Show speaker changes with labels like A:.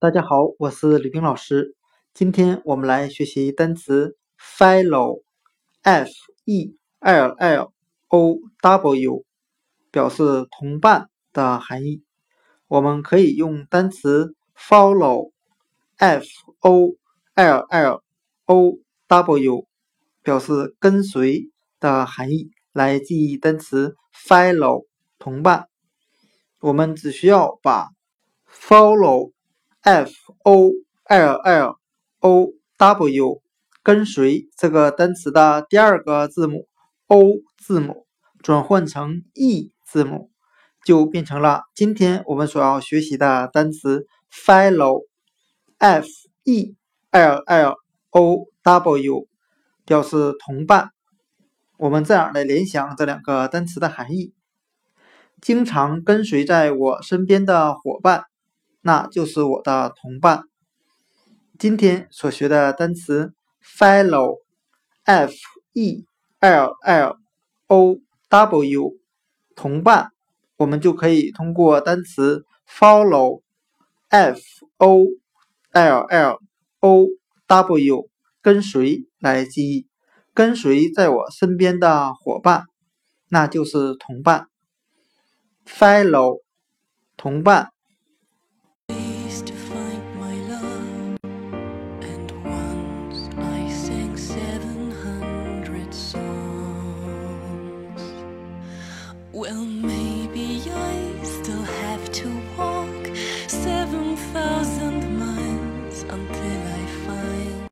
A: 大家好，我是李冰老师。今天我们来学习单词 fellow，f e l l o w，表示同伴的含义。我们可以用单词 follow，f o l l o w，表示跟随的含义来记忆单词 fellow，同伴。我们只需要把 follow。F o l l o w 跟随这个单词的第二个字母 o 字母转换成 e 字母，就变成了今天我们所要学习的单词 fellow f e l l o w 表示同伴。我们这样来联想这两个单词的含义：经常跟随在我身边的伙伴。那就是我的同伴。今天所学的单词 fellow，f e l l o w，同伴，我们就可以通过单词 follow，f o l l o w，跟随来记忆。跟随在我身边的伙伴，那就是同伴。fellow，同伴。Well,